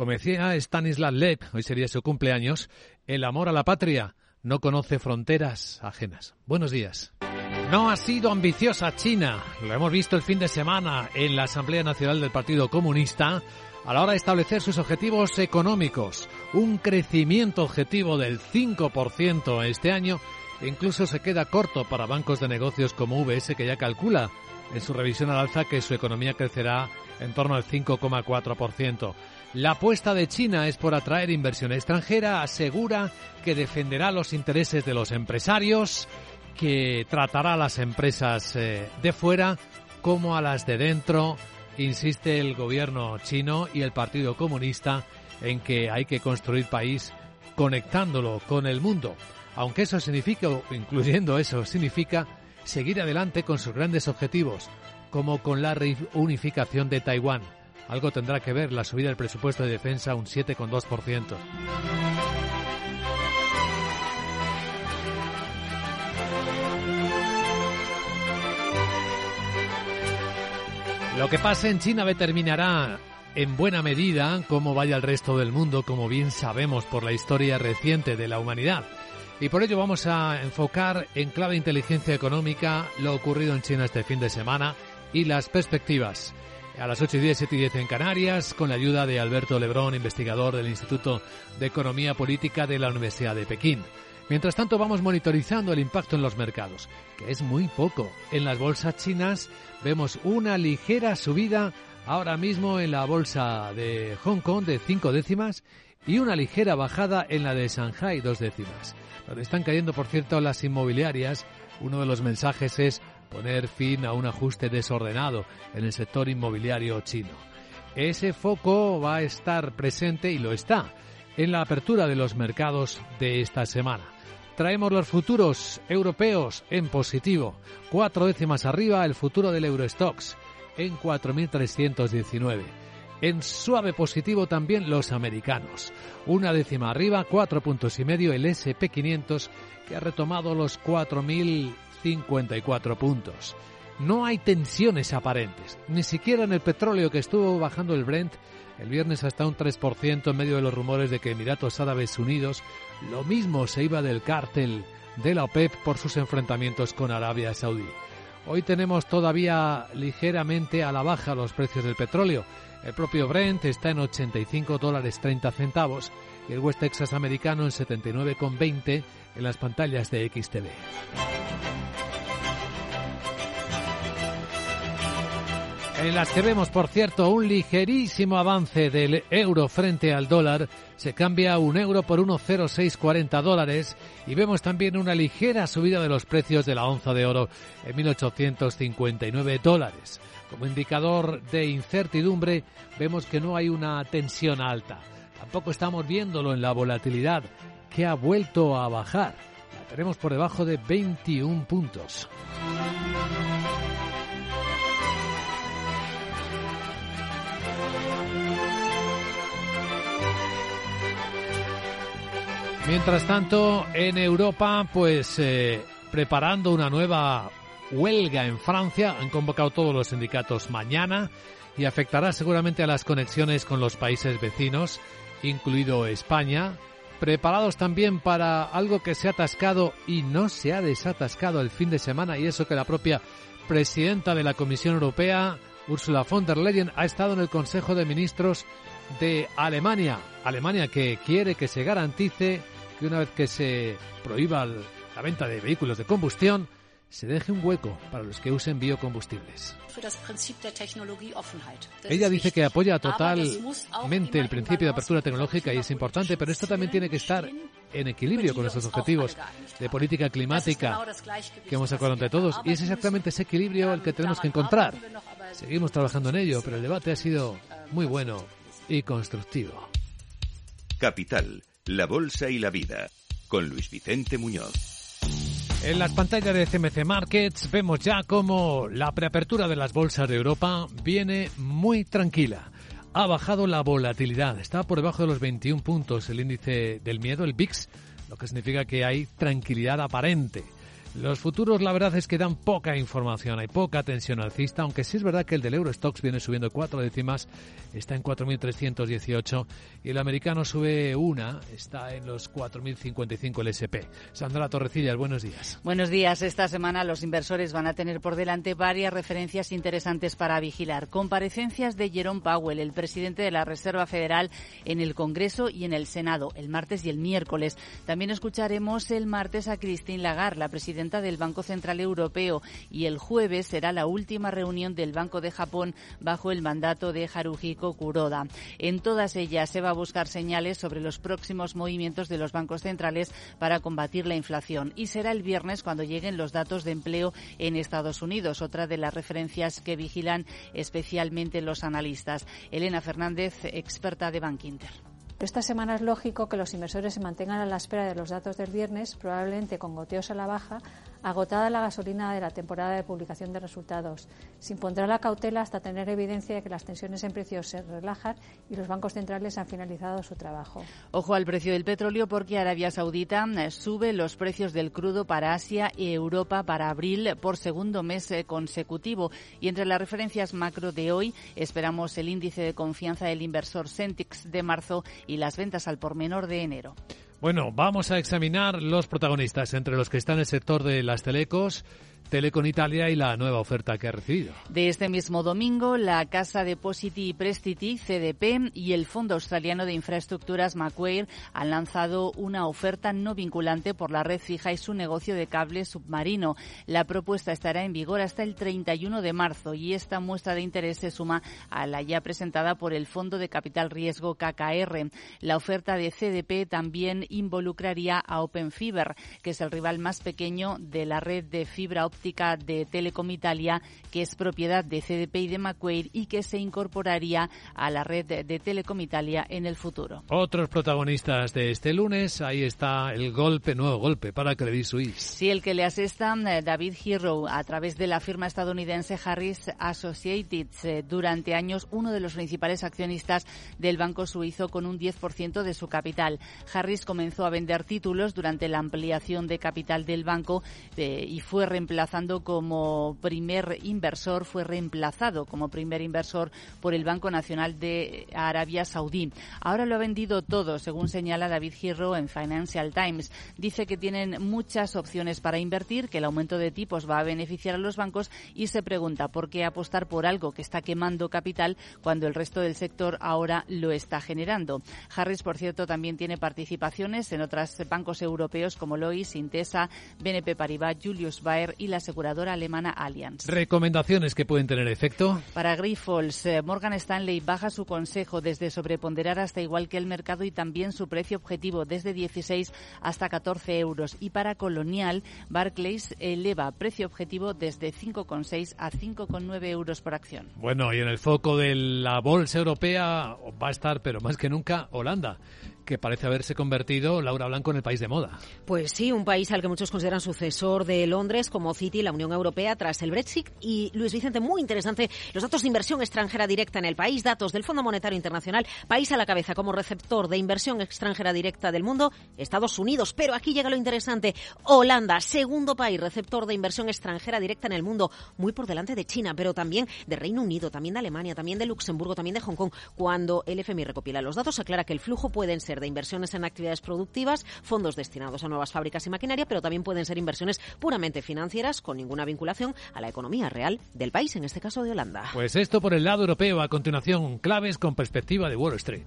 Como decía Stanislav Lep, hoy sería su cumpleaños, el amor a la patria no conoce fronteras ajenas. Buenos días. No ha sido ambiciosa China. Lo hemos visto el fin de semana en la Asamblea Nacional del Partido Comunista a la hora de establecer sus objetivos económicos. Un crecimiento objetivo del 5% este año incluso se queda corto para bancos de negocios como VS que ya calcula en su revisión al alza que su economía crecerá en torno al 5,4%. La apuesta de China es por atraer inversión extranjera, asegura que defenderá los intereses de los empresarios, que tratará a las empresas eh, de fuera como a las de dentro, insiste el gobierno chino y el Partido Comunista en que hay que construir país conectándolo con el mundo. Aunque eso significa, incluyendo eso, significa seguir adelante con sus grandes objetivos, como con la reunificación de Taiwán. Algo tendrá que ver la subida del presupuesto de defensa un 7,2%. Lo que pase en China determinará en buena medida cómo vaya el resto del mundo, como bien sabemos por la historia reciente de la humanidad. Y por ello vamos a enfocar en clave inteligencia económica lo ocurrido en China este fin de semana y las perspectivas. A las 8 y 10, 7 y 10 en Canarias, con la ayuda de Alberto Lebrón, investigador del Instituto de Economía Política de la Universidad de Pekín. Mientras tanto, vamos monitorizando el impacto en los mercados, que es muy poco. En las bolsas chinas vemos una ligera subida ahora mismo en la bolsa de Hong Kong de 5 décimas y una ligera bajada en la de Shanghai, dos décimas. Donde están cayendo, por cierto, las inmobiliarias, uno de los mensajes es poner fin a un ajuste desordenado en el sector inmobiliario chino. Ese foco va a estar presente y lo está en la apertura de los mercados de esta semana. Traemos los futuros europeos en positivo. Cuatro décimas arriba el futuro del Eurostox en 4.319. En suave positivo también los americanos. Una décima arriba, cuatro puntos y medio el SP500 que ha retomado los 4.054 puntos. No hay tensiones aparentes, ni siquiera en el petróleo que estuvo bajando el Brent el viernes hasta un 3% en medio de los rumores de que Emiratos Árabes Unidos lo mismo se iba del cártel de la OPEP por sus enfrentamientos con Arabia Saudí. Hoy tenemos todavía ligeramente a la baja los precios del petróleo. El propio Brent está en 85 dólares 30 centavos y el West Texas americano en 79,20 en las pantallas de XTV. En las que vemos, por cierto, un ligerísimo avance del euro frente al dólar. Se cambia un euro por 1,0640 dólares y vemos también una ligera subida de los precios de la onza de oro en 1.859 dólares. Como indicador de incertidumbre, vemos que no hay una tensión alta. Tampoco estamos viéndolo en la volatilidad, que ha vuelto a bajar. La tenemos por debajo de 21 puntos. Mientras tanto, en Europa, pues eh, preparando una nueva huelga en Francia, han convocado todos los sindicatos mañana y afectará seguramente a las conexiones con los países vecinos, incluido España, preparados también para algo que se ha atascado y no se ha desatascado el fin de semana y eso que la propia presidenta de la Comisión Europea, Ursula von der Leyen, ha estado en el Consejo de Ministros de Alemania. Alemania que quiere que se garantice que una vez que se prohíba la venta de vehículos de combustión, se deje un hueco para los que usen biocombustibles. Ella dice que apoya totalmente el principio de apertura tecnológica y es importante, pero esto también tiene que estar en equilibrio con nuestros objetivos de política climática que hemos acordado entre todos. Y es exactamente ese equilibrio el que tenemos que encontrar. Seguimos trabajando en ello, pero el debate ha sido muy bueno y constructivo. Capital, la Bolsa y la Vida, con Luis Vicente Muñoz. En las pantallas de CMC Markets vemos ya cómo la preapertura de las bolsas de Europa viene muy tranquila. Ha bajado la volatilidad, está por debajo de los 21 puntos el índice del miedo, el VIX, lo que significa que hay tranquilidad aparente. Los futuros, la verdad es que dan poca información, hay poca tensión alcista, aunque sí es verdad que el del Eurostox viene subiendo cuatro décimas, está en 4.318 y el americano sube una, está en los 4.055 el SP. Sandra Torrecillas, buenos días. Buenos días. Esta semana los inversores van a tener por delante varias referencias interesantes para vigilar. Comparecencias de Jerome Powell, el presidente de la Reserva Federal, en el Congreso y en el Senado, el martes y el miércoles. También escucharemos el martes a Christine Lagarde, la presidenta del Banco Central Europeo y el jueves será la última reunión del Banco de Japón bajo el mandato de Haruhiko Kuroda. En todas ellas se va a buscar señales sobre los próximos movimientos de los bancos centrales para combatir la inflación y será el viernes cuando lleguen los datos de empleo en Estados Unidos, otra de las referencias que vigilan especialmente los analistas. Elena Fernández, experta de Bank Inter. Esta semana es lógico que los inversores se mantengan a la espera de los datos del viernes, probablemente con goteos a la baja, agotada la gasolina de la temporada de publicación de resultados. Se impondrá la cautela hasta tener evidencia de que las tensiones en precios se relajan y los bancos centrales han finalizado su trabajo. Ojo al precio del petróleo porque Arabia Saudita eh, sube los precios del crudo para Asia y Europa para abril por segundo mes eh, consecutivo. Y entre las referencias macro de hoy esperamos el índice de confianza del inversor Centix de marzo y las ventas al por menor de enero. Bueno, vamos a examinar los protagonistas, entre los que están el sector de las telecos, Telecom Italia y la nueva oferta que ha recibido. De este mismo domingo, la Casa Depositi y Prestiti, CDP, y el Fondo Australiano de Infraestructuras, Macquarie, han lanzado una oferta no vinculante por la red fija y su negocio de cable submarino. La propuesta estará en vigor hasta el 31 de marzo y esta muestra de interés se suma a la ya presentada por el Fondo de Capital Riesgo KKR. La oferta de CDP también involucraría a Open Fiber, que es el rival más pequeño de la red de fibra óptica de Telecom Italia, que es propiedad de CDP y de Macquarie y que se incorporaría a la red de Telecom Italia en el futuro. Otros protagonistas de este lunes, ahí está el golpe, nuevo golpe para Credit Suisse. Sí, el que le asesta eh, David Hero a través de la firma estadounidense Harris Associates, eh, durante años uno de los principales accionistas del banco suizo con un 10% de su capital. Harris comenzó a vender títulos durante la ampliación de capital del banco eh, y fue reemplazado como primer inversor, fue reemplazado como primer inversor por el Banco Nacional de Arabia Saudí. Ahora lo ha vendido todo, según señala David Giro en Financial Times. Dice que tienen muchas opciones para invertir, que el aumento de tipos va a beneficiar a los bancos y se pregunta por qué apostar por algo que está quemando capital cuando el resto del sector ahora lo está generando. Harris, por cierto, también tiene en otros bancos europeos como Lois, Intesa, BNP Paribas, Julius Baer y la aseguradora alemana Allianz. ¿Recomendaciones que pueden tener efecto? Para Grifols, eh, Morgan Stanley baja su consejo desde sobreponderar hasta igual que el mercado y también su precio objetivo desde 16 hasta 14 euros. Y para Colonial, Barclays eleva precio objetivo desde 5,6 a 5,9 euros por acción. Bueno, y en el foco de la bolsa europea va a estar, pero más que nunca, Holanda que parece haberse convertido, Laura Blanco, en el país de moda. Pues sí, un país al que muchos consideran sucesor de Londres como City, la Unión Europea, tras el Brexit. Y Luis Vicente, muy interesante, los datos de inversión extranjera directa en el país, datos del Fondo Monetario Internacional, país a la cabeza como receptor de inversión extranjera directa del mundo, Estados Unidos. Pero aquí llega lo interesante, Holanda, segundo país receptor de inversión extranjera directa en el mundo, muy por delante de China, pero también de Reino Unido, también de Alemania, también de Luxemburgo, también de Hong Kong. Cuando el FMI recopila los datos, aclara que el flujo pueden ser de inversiones en actividades productivas, fondos destinados a nuevas fábricas y maquinaria, pero también pueden ser inversiones puramente financieras con ninguna vinculación a la economía real del país, en este caso de Holanda. Pues esto por el lado europeo. A continuación, claves con perspectiva de Wall Street.